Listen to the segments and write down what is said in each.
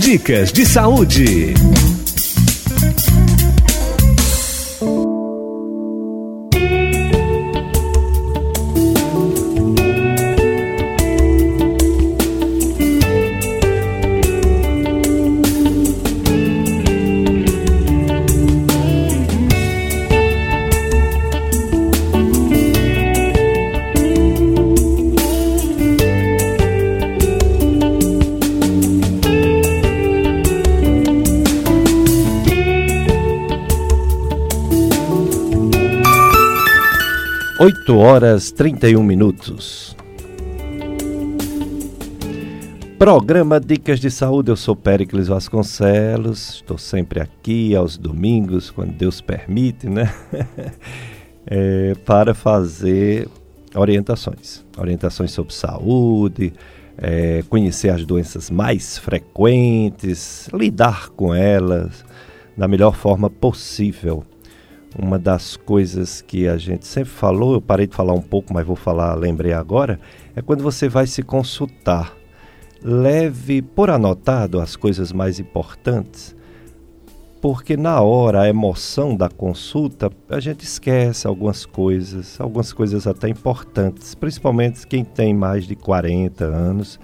Dicas de saúde. Horas 31 minutos. Programa Dicas de Saúde, eu sou Péricles Vasconcelos, estou sempre aqui aos domingos, quando Deus permite, né? é, para fazer orientações. Orientações sobre saúde, é, conhecer as doenças mais frequentes, lidar com elas da melhor forma possível uma das coisas que a gente sempre falou, eu parei de falar um pouco, mas vou falar, lembrei agora, é quando você vai se consultar. Leve por anotado as coisas mais importantes, porque na hora, a emoção da consulta, a gente esquece algumas coisas, algumas coisas até importantes, principalmente quem tem mais de 40 anos,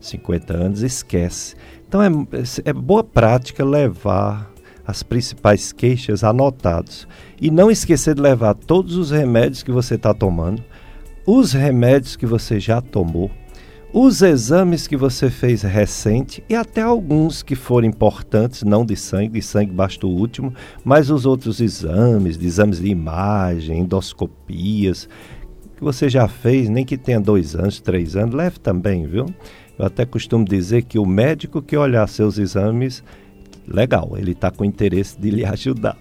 50 anos, esquece. Então é, é boa prática levar as principais queixas anotados. E não esquecer de levar todos os remédios que você está tomando, os remédios que você já tomou, os exames que você fez recente e até alguns que foram importantes, não de sangue, de sangue basta o último, mas os outros exames, de exames de imagem, endoscopias, que você já fez, nem que tenha dois anos, três anos, leve também, viu? Eu até costumo dizer que o médico que olhar seus exames legal, ele está com interesse de lhe ajudar.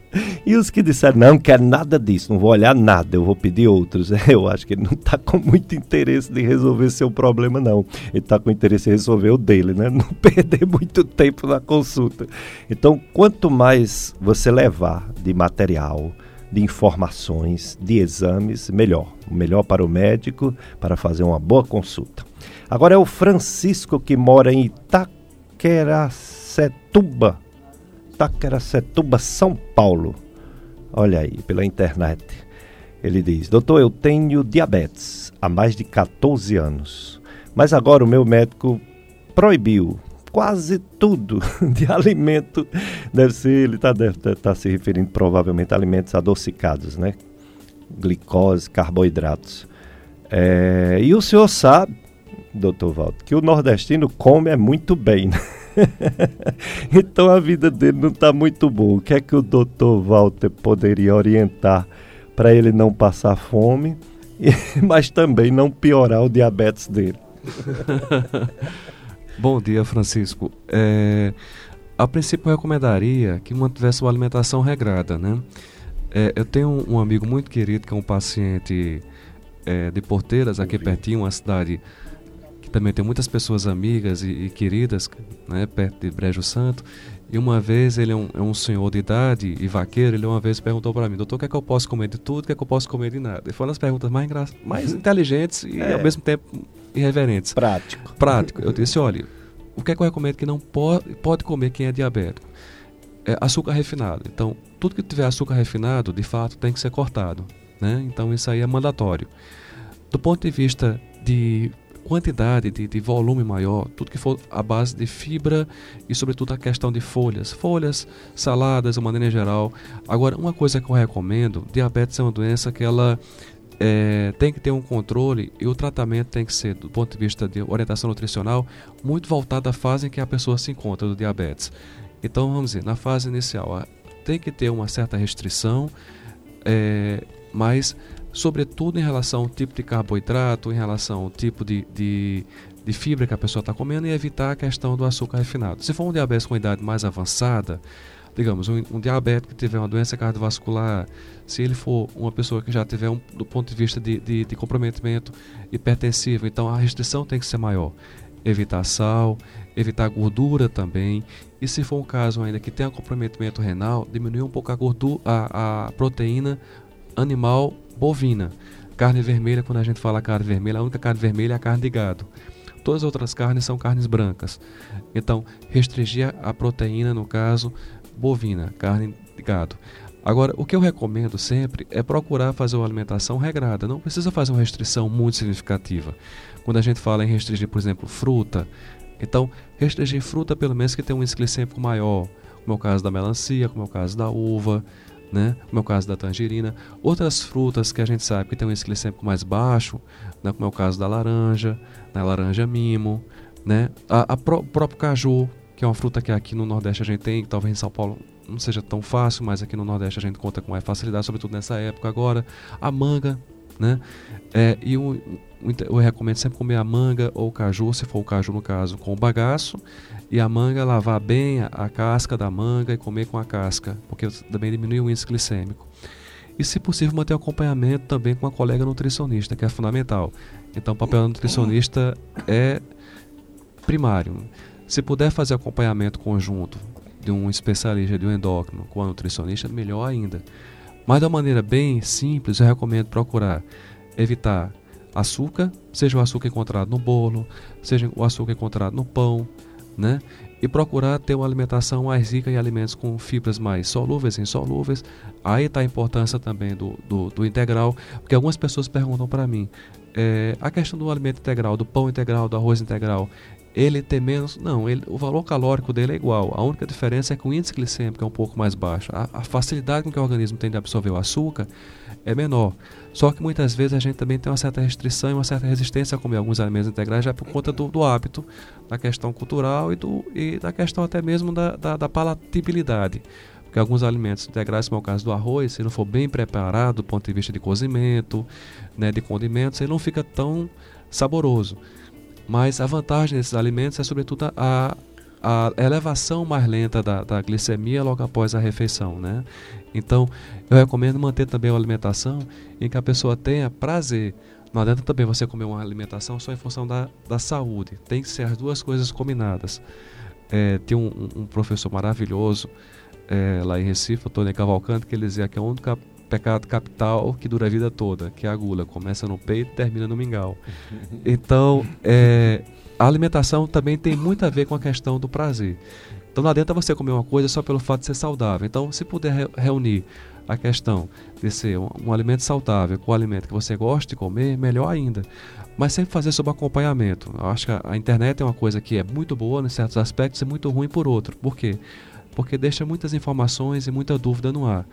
E os que disseram, não quero nada disso, não vou olhar nada, eu vou pedir outros. Eu acho que ele não está com muito interesse de resolver seu problema, não. Ele está com interesse em resolver o dele, né? Não perder muito tempo na consulta. Então, quanto mais você levar de material, de informações, de exames, melhor. Melhor para o médico, para fazer uma boa consulta. Agora é o Francisco que mora em Itaqueracetuba, Itaqueracetuba, São Paulo. Olha aí, pela internet. Ele diz: Doutor, eu tenho diabetes há mais de 14 anos, mas agora o meu médico proibiu quase tudo de alimento. Deve ser, ele está tá se referindo provavelmente a alimentos adocicados, né? Glicose, carboidratos. É, e o senhor sabe, doutor Walter, que o nordestino come é muito bem, né? então a vida dele não está muito boa. O que é que o doutor Walter poderia orientar para ele não passar fome, mas também não piorar o diabetes dele? Bom dia, Francisco. É, a princípio, eu recomendaria que mantivesse uma alimentação regrada, né? É, eu tenho um, um, amigo muito querido que é um paciente é, de Porteiras, aqui pertinho, uma cidade também tem muitas pessoas amigas e, e queridas, né, perto de Brejo Santo. E uma vez ele é um, é um, senhor de idade e vaqueiro, ele uma vez perguntou para mim, doutor, o que é que eu posso comer de tudo, o que é que eu posso comer de nada? E foi uma das perguntas mais, engra... mais inteligentes e é. ao mesmo tempo irreverentes. Prático. Prático. Eu disse, olha, o que é que eu recomendo que não pode, pode comer quem é diabético? É açúcar refinado. Então, tudo que tiver açúcar refinado, de fato, tem que ser cortado. Né? Então, isso aí é mandatório. Do ponto de vista de quantidade de, de, volume maior, tudo que for a base de fibra e, sobretudo, a questão de folhas. Folhas, saladas, de maneira geral. Agora, uma coisa que eu recomendo: diabetes é uma doença que ela é, tem que ter um controle e o tratamento tem que ser, do ponto de vista de orientação nutricional, muito voltado à fase em que a pessoa se encontra do diabetes. Então, vamos dizer, na fase inicial, tem que ter uma certa restrição, é, mas sobretudo em relação ao tipo de carboidrato, em relação ao tipo de, de, de fibra que a pessoa está comendo e evitar a questão do açúcar refinado. Se for um diabetes com idade mais avançada, digamos, um, um diabético que tiver uma doença cardiovascular, se ele for uma pessoa que já tiver, um, do ponto de vista de, de, de comprometimento hipertensivo, então a restrição tem que ser maior. Evitar sal, evitar gordura também. E se for um caso ainda que tenha comprometimento renal, diminuir um pouco a gordura, a, a proteína animal bovina. Carne vermelha, quando a gente fala carne vermelha, a única carne vermelha é a carne de gado. todas as outras carnes são carnes brancas. Então, restringir a proteína, no caso, bovina, carne de gado. Agora, o que eu recomendo sempre é procurar fazer uma alimentação regrada. Não precisa fazer uma restrição muito significativa. Quando a gente fala em restringir, por exemplo, fruta, então restringir fruta pelo menos que tenha um índice glicêmico maior, como é o caso da melancia, como é o caso da uva, né? como é o caso da tangerina. Outras frutas que a gente sabe que tem um índice glicêmico mais baixo, né? como é o caso da laranja, né? laranja mimo, né? a, a pró próprio caju, que é uma fruta que aqui no Nordeste a gente tem, talvez em São Paulo não seja tão fácil, mas aqui no Nordeste a gente conta com mais facilidade, sobretudo nessa época agora. A manga, né? É, e o, eu recomendo sempre comer a manga ou o caju, se for o caju no caso, com o bagaço, e a manga lavar bem a, a casca da manga e comer com a casca, porque também diminui o índice glicêmico. E, se possível, manter o acompanhamento também com a colega nutricionista, que é fundamental. Então, o papel do nutricionista é primário. Se puder fazer acompanhamento conjunto de um especialista, de um endócrino com a nutricionista, melhor ainda. Mas de uma maneira bem simples, eu recomendo procurar evitar açúcar, seja o açúcar encontrado no bolo, seja o açúcar encontrado no pão, né? E procurar ter uma alimentação mais rica em alimentos com fibras mais solúveis insolúveis. Aí está a importância também do, do, do, integral, porque algumas pessoas perguntam para mim, é, a questão do alimento integral, do pão integral, do arroz integral, ele tem menos. Não, ele, o valor calórico dele é igual. A única diferença é que o índice glicêmico é um pouco mais baixo. A, a, facilidade com que o organismo tem de absorver o açúcar é menor. Só que muitas vezes a gente também tem uma certa restrição e uma certa resistência a comer alguns alimentos integrais já por conta do, do hábito, da questão cultural e, do, e da questão até mesmo da, da, da palatabilidade. Porque alguns alimentos integrais, como é o caso do arroz, se não for bem preparado do ponto de vista de cozimento, né, de condimentos, ele não fica tão saboroso. Mas a vantagem desses alimentos é, sobretudo, a, a elevação mais lenta da, da, glicemia logo após a refeição, né? Então, eu recomendo manter também uma alimentação em que a pessoa tenha prazer. Não adianta também você comer uma alimentação só em função da, da saúde. Tem que ser as duas coisas combinadas. É, tem um, um, professor maravilhoso é, lá em Recife, o Tony Cavalcante, que ele dizia que a única pecado capital que dura a vida toda, que é a gula. Começa no peito e termina no mingau. Então, é, a alimentação também tem muito a ver com a questão do prazer. Então não adianta você comer uma coisa só pelo fato de ser saudável. Então, se puder reunir a questão de ser um, um, alimento saudável com o alimento que você gosta de comer, melhor ainda. Mas sempre fazer sob acompanhamento. Eu acho que a, a internet é uma coisa que é muito boa em certos aspectos e muito ruim por outro. Por quê? Porque deixa muitas informações e muita dúvida no ar.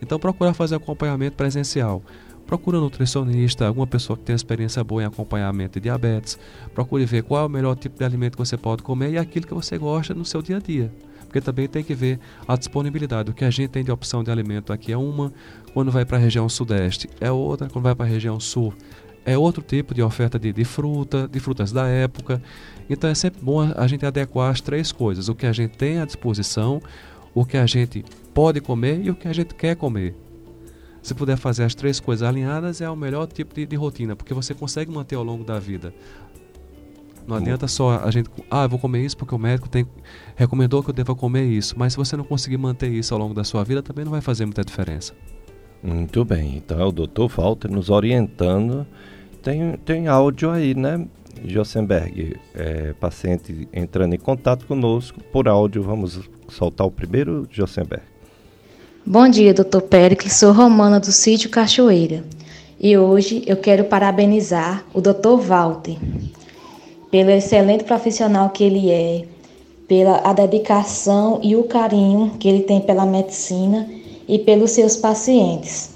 Então procurar fazer acompanhamento presencial. Procura um nutricionista, alguma pessoa que tenha experiência boa em acompanhamento de diabetes. Procure ver qual é o melhor tipo de alimento que você pode comer e aquilo que você gosta no seu dia a dia. Porque também tem que ver a disponibilidade. O que a gente tem de opção de alimento aqui é uma, quando vai para a região sudeste é outra, quando vai para a região sul é outro tipo de oferta de, de fruta, de frutas da época. Então é sempre bom a gente adequar as três coisas: o que a gente tem à disposição, o que a gente pode comer e o que a gente quer comer. Se puder fazer as três coisas alinhadas, é o melhor tipo de, de rotina, porque você consegue manter ao longo da vida. Não adianta só a gente, ah, eu vou comer isso porque o médico tem, recomendou que eu deva comer isso. Mas se você não conseguir manter isso ao longo da sua vida, também não vai fazer muita diferença. Muito bem, então é o Dr. Walter nos orientando. Tem, tem áudio aí, né? Josenberg, é, paciente entrando em contato conosco por áudio. Vamos soltar o primeiro, Josenberg. Bom dia, doutor Péricles. Sou Romana do sítio Cachoeira. E hoje eu quero parabenizar o doutor Walter pelo excelente profissional que ele é, pela a dedicação e o carinho que ele tem pela medicina e pelos seus pacientes.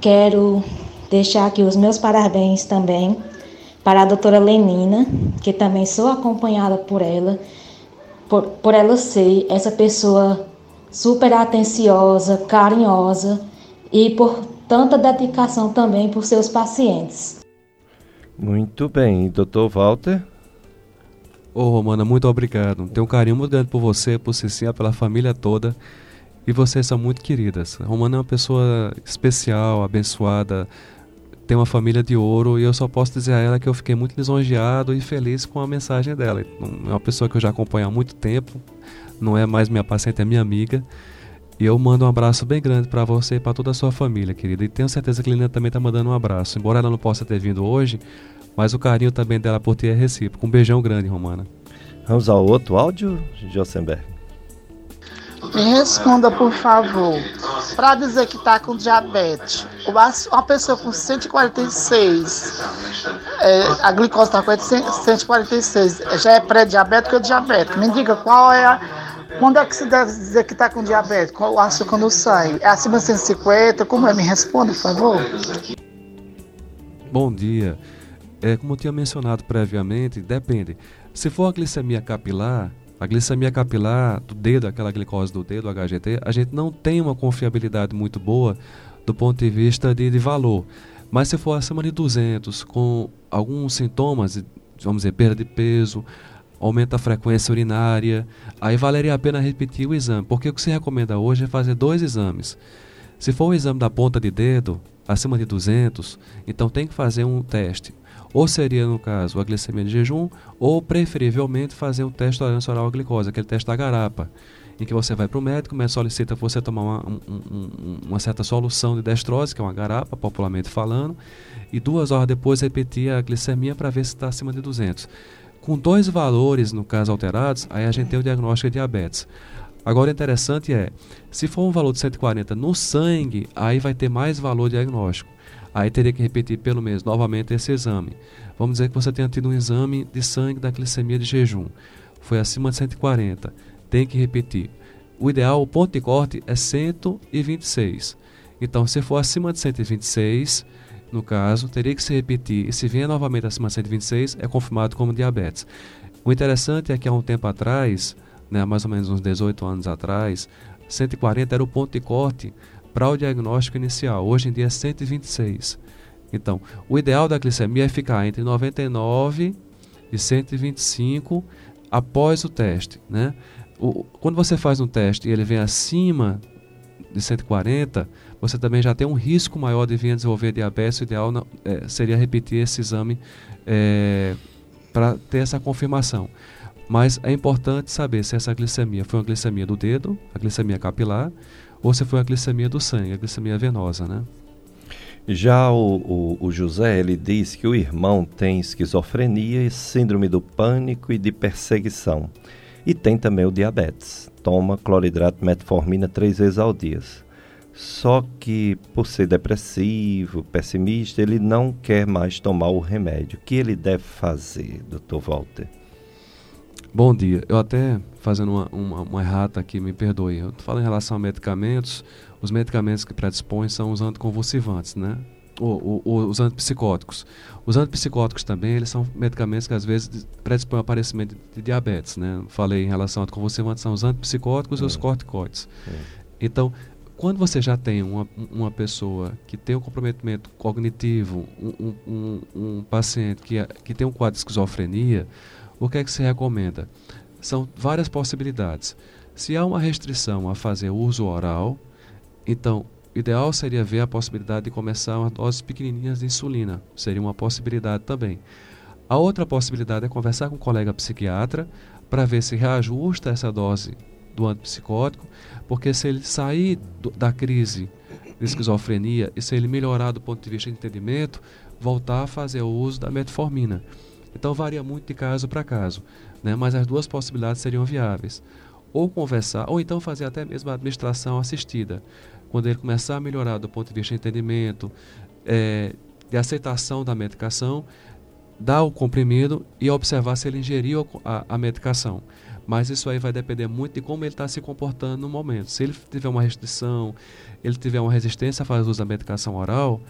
Quero deixar aqui os meus parabéns também para a doutora Lenina, que também sou acompanhada por ela, por, por ela ser essa pessoa super atenciosa, carinhosa e por tanta dedicação também por seus pacientes. Muito bem, doutor Walter. Ô oh, Romana, muito obrigado. Tenho um carinho muito grande por você, por Cicinha, pela família toda. E vocês são muito queridas. Romana é uma pessoa especial, abençoada, tem uma família de ouro e eu só posso dizer a ela que eu fiquei muito lisonjeado e feliz com a mensagem dela. É uma pessoa que eu já acompanho há muito tempo, não é mais minha paciente, é minha amiga. E eu mando um abraço bem grande para você e para toda a sua família, querida. E tenho certeza que a Liliana também está mandando um abraço. Embora ela não possa ter vindo hoje, mas o carinho também dela por ti é recíproco. Um beijão grande, Romana. Vamos ao outro áudio, Josenberg. Me responda, por favor. Para dizer que está com diabetes, uma pessoa com 146, é, a glicose está com 146, já é pré-diabético ou diabético? Me diga qual é a. Quando é que se deve dizer que está com diabetes? Qual o açúcar no sangue? É acima de 150? Como é? Me responda, por favor. Bom dia. É, como eu tinha mencionado previamente, depende. Se for a glicemia capilar, a glicemia capilar do dedo, aquela glicose do dedo, HGT, a gente não tem uma confiabilidade muito boa do ponto de vista de, de valor. Mas se for acima de 200, com alguns sintomas, vamos dizer, perda de peso, aumenta a frequência urinária, aí valeria a pena repetir o exame, porque o que se recomenda hoje é fazer dois exames. Se for o exame da ponta de dedo, acima de 200, então tem que fazer um teste ou seria, no caso, a glicemia de jejum, ou preferivelmente fazer um teste de tolerância oral à glicose, aquele teste da garapa, em que você vai para o médico, o médico solicita você tomar uma, um, um, uma certa solução de destrose, que é uma garapa, popularmente falando, e duas horas depois repetir a glicemia para ver se está acima de 200. Com dois valores, no caso, alterados, aí a gente tem o diagnóstico de diabetes. Agora, interessante é, se for um valor de 140 no sangue, aí vai ter mais valor diagnóstico aí teria que repetir pelo menos novamente esse exame. Vamos dizer que você tenha tido um exame de sangue da glicemia de jejum, foi acima de 140, tem que repetir. O ideal, o ponto de corte é 126. Então, se for acima de 126, no caso, teria que se repetir. E se vier novamente acima de 126, é confirmado como diabetes. O interessante é que há um tempo atrás, né, mais ou menos uns 18 anos atrás, 140 era o ponto de corte para o diagnóstico inicial. Hoje em dia é 126. Então, o ideal da glicemia é ficar entre 99 e 125 após o teste. Né? O, quando você faz um teste e ele vem acima de 140, você também já tem um risco maior de vir a desenvolver diabetes. O ideal não, é, seria repetir esse exame é, para ter essa confirmação. Mas é importante saber se essa glicemia foi uma glicemia do dedo, a glicemia capilar, ou se foi a glicemia do sangue, a glicemia venosa, né? Já o, o, o, José, ele diz que o irmão tem esquizofrenia, síndrome do pânico e de perseguição. E tem também o diabetes. Toma cloridrato metformina três vezes ao dia. Só que, por ser depressivo, pessimista, ele não quer mais tomar o remédio. O que ele deve fazer, doutor Walter? Bom dia. Eu até, fazendo uma, uma, uma errata aqui, me perdoe. Eu falo em relação a medicamentos. Os medicamentos que predispõem são os anticonvulsivantes, né? Ou, ou, os antipsicóticos. Os antipsicóticos também, eles são medicamentos que às vezes predispõem ao aparecimento de, de diabetes, né? Falei em relação a anticonvulsivantes, são os antipsicóticos é. e os é. corticoides. É. Então, quando você já tem uma, uma pessoa que tem um comprometimento cognitivo, um, um, um, paciente que, que tem um quadro de esquizofrenia, o que é que se recomenda? São várias possibilidades. Se há uma restrição a fazer uso oral, então o ideal seria ver a possibilidade de começar uma doses pequenininhas de insulina. Seria uma possibilidade também. A outra possibilidade é conversar com um colega psiquiatra para ver se reajusta essa dose do antipsicótico, porque se ele sair do, da crise de esquizofrenia e se ele melhorar do ponto de vista de entendimento, voltar a fazer o uso da metformina. Então varia muito de caso para caso, né? mas as duas possibilidades seriam viáveis. Ou conversar, ou então fazer até mesmo a administração assistida. Quando ele começar a melhorar do ponto de vista de entendimento, é, de aceitação da medicação, dar o comprimido e observar se ele ingeriu a, a medicação. Mas isso aí vai depender muito de como ele está se comportando no momento. Se ele tiver uma restrição, ele tiver uma resistência a fazer uso da medicação oral,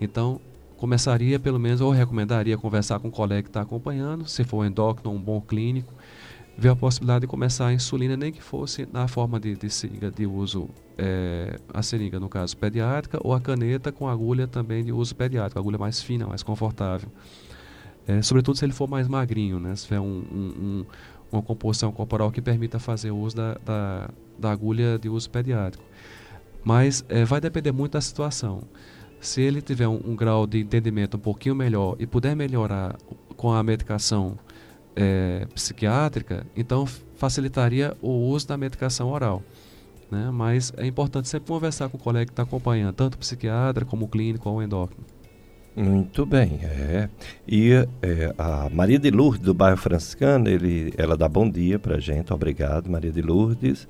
então começaria pelo menos, ou recomendaria conversar com um colega que está acompanhando, se for um endócrino um bom clínico, ver a possibilidade de começar a insulina, nem que fosse na forma de, de seringa de uso, é, a seringa no caso pediátrica, ou a caneta com agulha também de uso pediátrico, agulha mais fina, mais confortável. É, sobretudo se ele for mais magrinho, né? se tiver um, um, uma composição corporal que permita fazer uso da, da, da agulha de uso pediátrico. Mas é, vai depender muito da situação se ele tiver um, um, grau de entendimento um pouquinho melhor e puder melhorar com a medicação é, psiquiátrica, então facilitaria o uso da medicação oral. Né? Mas é importante sempre conversar com o colega que está acompanhando, tanto o psiquiatra como o clínico ou o endócrino. Muito bem, é. E é, a Maria de Lourdes, do bairro franciscano, ele, ela dá bom dia para a gente. Obrigado, Maria de Lourdes.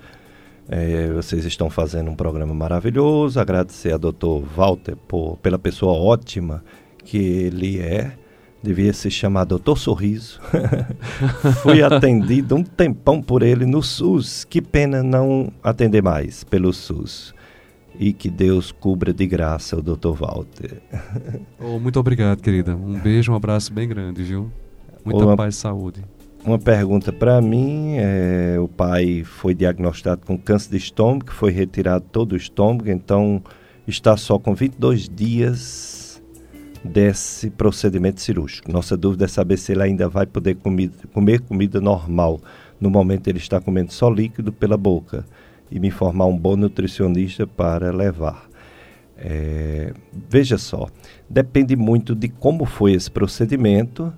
É, vocês estão fazendo um programa maravilhoso. Agradecer a doutor Walter por, pela pessoa ótima que ele é. Devia se chamar Doutor Sorriso. Fui atendido um tempão por ele no SUS. Que pena não atender mais pelo SUS e que Deus cubra de graça o Dr. Walter. Oh, muito obrigado, querida. Um beijo, um abraço bem grande, viu? Muita uma, paz e saúde. Uma pergunta para mim, é, o pai foi diagnosticado com câncer de estômago, foi retirado todo o estômago, então está só com 22 dias desse procedimento cirúrgico. Nossa dúvida é saber se ele ainda vai poder comer, comer comida normal. No momento ele está comendo só líquido pela boca e me formar um bom nutricionista para levar. É, veja só, depende muito de como foi esse procedimento,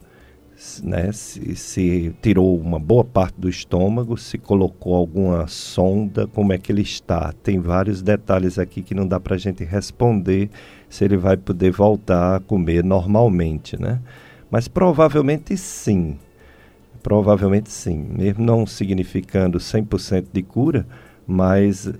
né? Se, se, tirou uma boa parte do estômago, se colocou alguma sonda, como é que ele está. Tem vários detalhes aqui que não dá para a gente responder se ele vai poder voltar a comer normalmente, né? Mas provavelmente sim. Provavelmente sim. Mesmo não significando 100% de cura, mas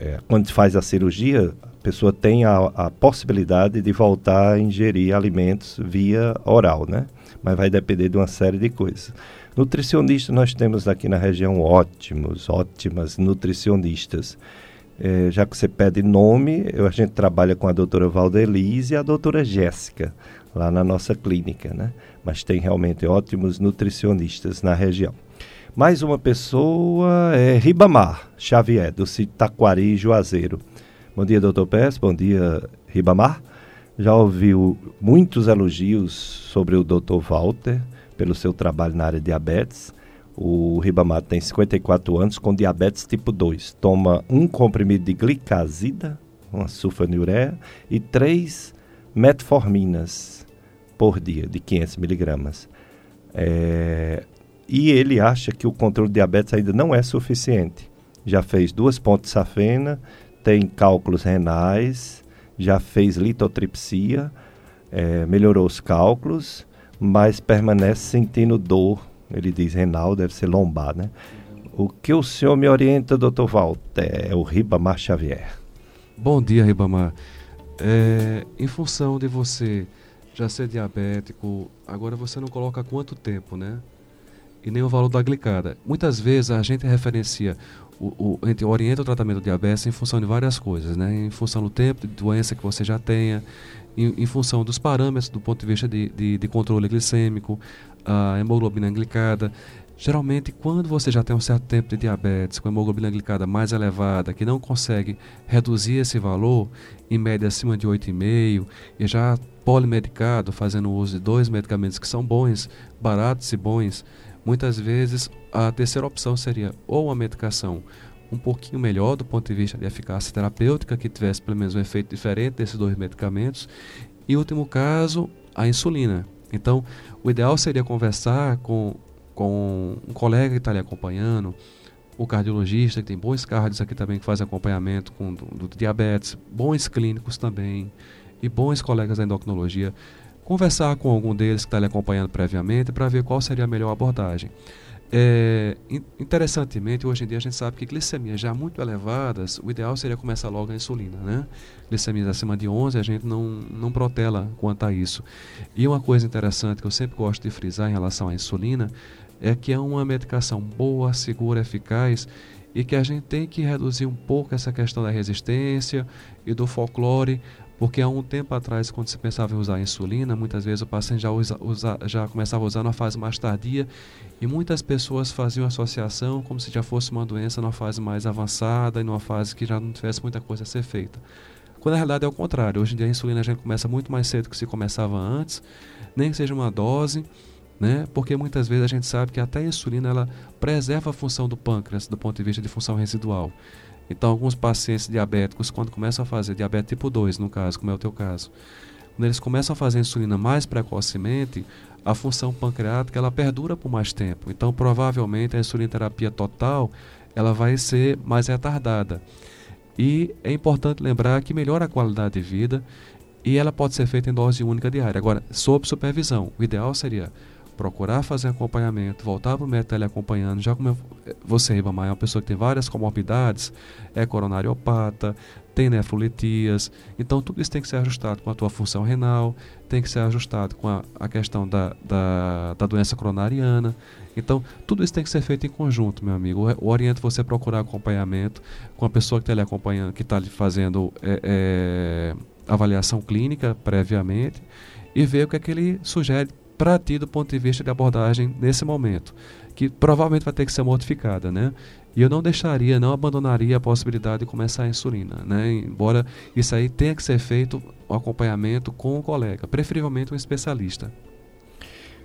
é, quando se faz a cirurgia, a pessoa tem a, a, possibilidade de voltar a ingerir alimentos via oral, né? Mas vai depender de uma série de coisas. Nutricionistas, nós temos aqui na região ótimos, ótimas nutricionistas. É, já que você pede nome, eu, a gente trabalha com a doutora Valdelise e a doutora Jéssica, lá na nossa clínica, né? Mas tem realmente ótimos nutricionistas na região. Mais uma pessoa é Ribamar Xavier, do Taquari, Juazeiro. Bom dia, doutor Pérez. Bom dia, Ribamar. Já ouviu muitos elogios sobre o doutor Walter pelo seu trabalho na área de diabetes. O Ribamar tem 54 anos com diabetes tipo 2. Toma um comprimido de glicazida, uma sulfonilureia, e três metforminas por dia, de 500 miligramas. É, e ele acha que o controle de diabetes ainda não é suficiente. Já fez duas pontes safena, tem cálculos renais, já fez litotripsia, é, melhorou os cálculos, mas permanece sentindo dor. Ele diz renal, deve ser lombar, né? O que o senhor me orienta, doutor Walter? É o Ribamar Xavier. Bom dia, Ribamar. É, em função de você já ser diabético, agora você não coloca quanto tempo, né? E nem o valor da glicada. Muitas vezes a gente referencia, o, o, orienta o tratamento do diabetes em função de várias coisas, né? em função do tempo de doença que você já tenha, em, em função dos parâmetros do ponto de vista de, de, de controle glicêmico, a hemoglobina glicada. Geralmente, quando você já tem um certo tempo de diabetes, com hemoglobina glicada mais elevada, que não consegue reduzir esse valor, em média acima de 8,5, e já polimedicado, fazendo uso de dois medicamentos que são bons, baratos e bons, Muitas vezes a terceira opção seria ou uma medicação um pouquinho melhor do ponto de vista de eficácia terapêutica, que tivesse pelo menos um efeito diferente desses dois medicamentos, e último caso, a insulina. Então, o ideal seria conversar com, com um colega que está lhe acompanhando, o cardiologista, que tem bons cardios aqui também que fazem acompanhamento com do, do diabetes, bons clínicos também, e bons colegas da endocrinologia conversar com algum deles que está lhe acompanhando previamente para ver qual seria a melhor abordagem. É, interessantemente, hoje em dia a gente sabe que glicemias já muito elevadas, o ideal seria começar logo a insulina, né? Glicemias acima de 11, a gente não, não protela quanto a isso. E uma coisa interessante que eu sempre gosto de frisar em relação à insulina é que é uma medicação boa, segura, eficaz e que a gente tem que reduzir um pouco essa questão da resistência e do folclore porque há um tempo atrás, quando se pensava em usar insulina, muitas vezes o paciente já, usa, usa, já começava a usar na fase mais tardia e muitas pessoas faziam associação como se já fosse uma doença numa fase mais avançada e numa fase que já não tivesse muita coisa a ser feita. Quando na realidade é o contrário. Hoje em dia a insulina a gente começa muito mais cedo que se começava antes, nem que seja uma dose, né? Porque muitas vezes a gente sabe que até a insulina ela preserva a função do pâncreas do ponto de vista de função residual. Então, alguns pacientes diabéticos, quando começam a fazer diabetes tipo 2, no caso, como é o teu caso, quando eles começam a fazer insulina mais precocemente, a função pancreática ela perdura por mais tempo. Então, provavelmente, a insulina terapia total ela vai ser mais retardada. E é importante lembrar que melhora a qualidade de vida e ela pode ser feita em dose única diária. Agora, sob supervisão, o ideal seria procurar fazer acompanhamento, voltar para o médico ele acompanhando, já como você, Ribamar, é uma pessoa que tem várias comorbidades, é coronariopata, tem nefrolitias, então tudo isso tem que ser ajustado com a tua função renal, tem que ser ajustado com a, a questão da, da, da, doença coronariana, então tudo isso tem que ser feito em conjunto, meu amigo. Eu oriento você a procurar acompanhamento com a pessoa que está lhe acompanhando, que está lhe fazendo é, é, avaliação clínica previamente e ver o que é que ele sugere para ti do ponto de vista de abordagem nesse momento, que provavelmente vai ter que ser modificada, né? E eu não deixaria, não abandonaria a possibilidade de começar a insulina, né? Embora isso aí tenha que ser feito o um acompanhamento com o colega, preferivelmente um especialista.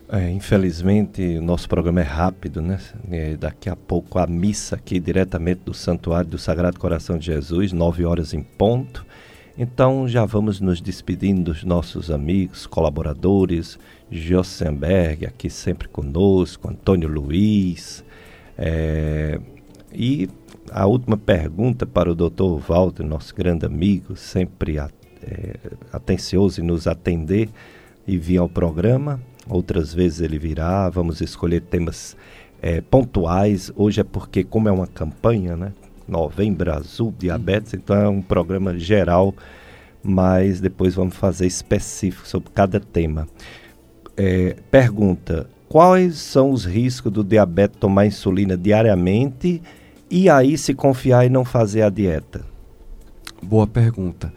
É, infelizmente, o nosso programa é rápido, né? É, daqui a pouco a missa aqui diretamente do Santuário do Sagrado Coração de Jesus, nove horas em ponto. Então já vamos nos despedindo dos nossos amigos, colaboradores, Jossenberg aqui sempre conosco, Antônio Luiz. É, e a última pergunta para o Dr. Walter, nosso grande amigo, sempre é, atencioso em nos atender e vir ao programa. Outras vezes ele virá, vamos escolher temas é, pontuais. Hoje é porque, como é uma campanha, né? Novembro Azul, diabetes, então é um programa geral, mas depois vamos fazer específico sobre cada tema. É, pergunta: quais são os riscos do diabetes tomar insulina diariamente e aí se confiar e não fazer a dieta? Boa pergunta.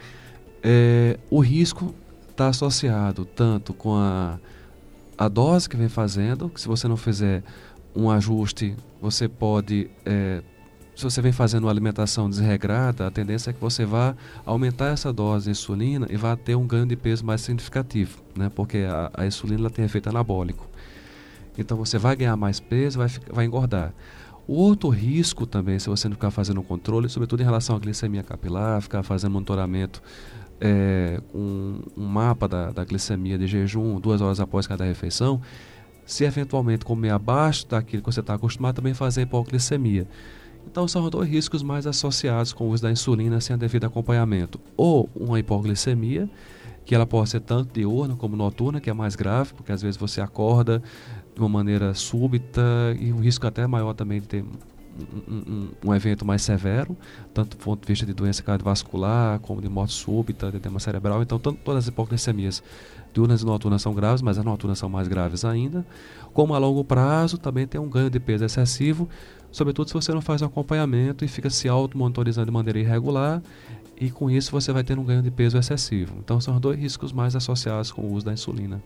É, o risco está associado tanto com a, a dose que vem fazendo, que se você não fizer um ajuste, você pode é, se você vem fazendo uma alimentação desregrada, a tendência é que você vá aumentar essa dose de insulina e vá ter um ganho de peso mais significativo, né? porque a, a insulina tem efeito anabólico. Então você vai ganhar mais peso, vai, vai engordar. O outro risco também, se você não ficar fazendo controle, sobretudo em relação à glicemia capilar, ficar fazendo monitoramento é, um, um mapa da, da glicemia de jejum duas horas após cada refeição, se eventualmente comer abaixo daquilo que você está acostumado, também fazer hipoglicemia. Então, são dois riscos mais associados com o uso da insulina sem a devido acompanhamento. Ou uma hipoglicemia, que ela pode ser tanto diurna como noturna, que é mais grave, porque às vezes você acorda de uma maneira súbita e um risco até maior também de ter um, um, um, evento mais severo, tanto do ponto de vista de doença cardiovascular, como de morte súbita, de edema cerebral. Então, tanto, todas as hipoglicemias diurnas e noturnas são graves, mas as noturnas são mais graves ainda. Como a longo prazo, também tem um ganho de peso excessivo, sobretudo se você não faz um acompanhamento e fica se auto-monitorizando de maneira irregular, e com isso você vai ter um ganho de peso excessivo. Então, são os dois riscos mais associados com o uso da insulina.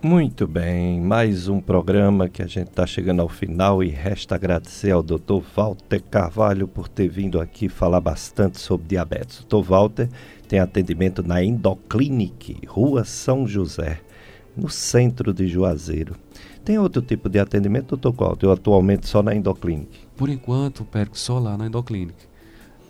Muito bem, mais um programa que a gente está chegando ao final e resta agradecer ao Dr. Walter Carvalho por ter vindo aqui falar bastante sobre diabetes. Dr. Walter tem atendimento na Endoclinic, Rua São José, no centro de Juazeiro. Tem outro tipo de atendimento, doutor Walter? Eu atualmente só na Endoclinic? Por enquanto, Pérez, só lá na Endoclinic.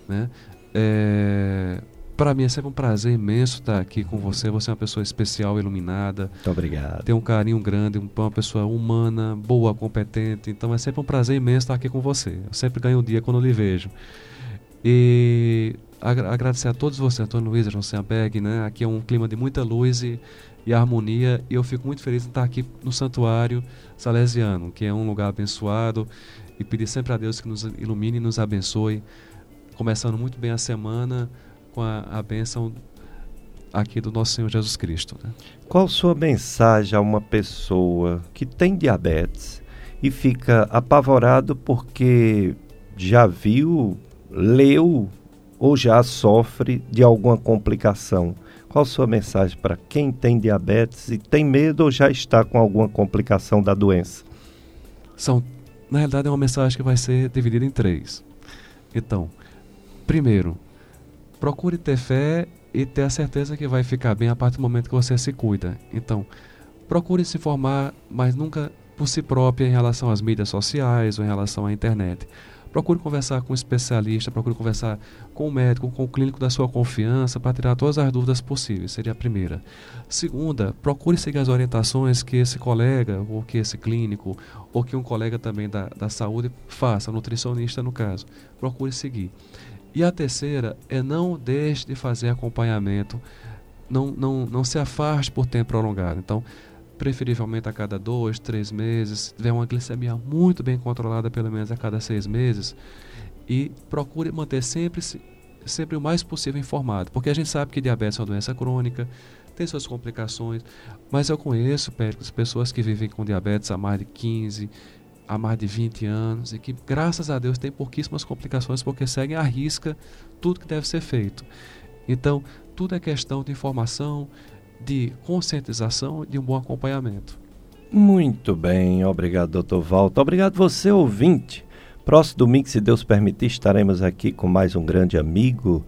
Né? É, para mim é sempre um prazer imenso estar aqui com você. Você é uma pessoa especial, iluminada. Muito obrigado. Tem um carinho grande, uma pessoa humana, boa, competente. Então é sempre um prazer imenso estar aqui com você. Eu sempre ganho um dia quando lhe vejo. E agradecer a todos vocês, Antônio Luiz, João Senberg, né? Aqui é um clima de muita luz e, e harmonia. E eu fico muito feliz em estar aqui no Santuário Salesiano, que é um lugar abençoado. E pedir sempre a Deus que nos ilumine e nos abençoe. Começando muito bem a semana com a, a bênção aqui do nosso Senhor Jesus Cristo. Né? Qual sua mensagem a uma pessoa que tem diabetes e fica apavorado porque já viu, leu ou já sofre de alguma complicação? Qual sua mensagem para quem tem diabetes e tem medo ou já está com alguma complicação da doença? São, na realidade, é uma mensagem que vai ser dividida em três. Então, primeiro, procure ter fé e ter a certeza que vai ficar bem a partir do momento que você se cuida. Então, procure se informar, mas nunca por si própria em relação às mídias sociais ou em relação à internet. Procure conversar com um especialista, procure conversar com o médico, com o clínico da sua confiança para tirar todas as dúvidas possíveis. Seria a primeira. Segunda, procure seguir as orientações que esse colega, ou que esse clínico, ou que um colega também da, da saúde faça, nutricionista no caso. Procure seguir. E a terceira é não deixe de fazer acompanhamento, não, não, não se afaste por tempo prolongado. Então, preferivelmente a cada dois, três meses, se tiver uma glicemia muito bem controlada, pelo menos a cada seis meses, e procure manter sempre, sempre o mais possível informado, porque a gente sabe que diabetes é uma doença crônica, tem suas complicações, mas eu conheço Péricles, pessoas que vivem com diabetes há mais de 15, há mais de 20 anos e que, graças a Deus, têm pouquíssimas complicações porque seguem à risca tudo que deve ser feito. Então, tudo é questão de informação, de conscientização e de um bom acompanhamento. Muito bem, obrigado, doutor Walter. Obrigado você, ouvinte. Próximo domingo, se Deus permitir, estaremos aqui com mais um grande amigo,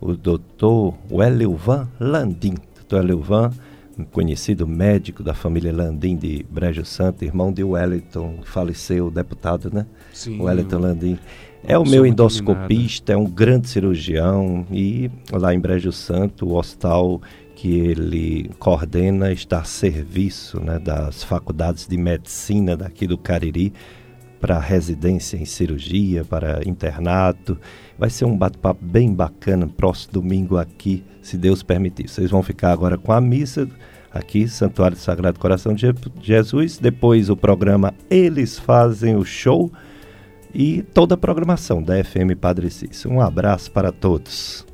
o doutor Welilvan Landim. Doutor Welilvan, um conhecido médico da família Landim de Brejo Santo, irmão de Wellington, faleceu, deputado, né? Sim. Wellington Landim. É o meu endoscopista, é um grande cirurgião e lá em Brejo Santo, o hospital que ele coordena está a serviço né, das faculdades de medicina daqui do Cariri para residência em cirurgia, para internato. Vai ser um bate-papo bem bacana próximo domingo aqui, se Deus permitir. Vocês vão ficar agora com a missa aqui, Santuário do Sagrado Coração de Jesus. Depois o programa Eles Fazem o Show e toda a programação da FM Padre Cícero. Um abraço para todos.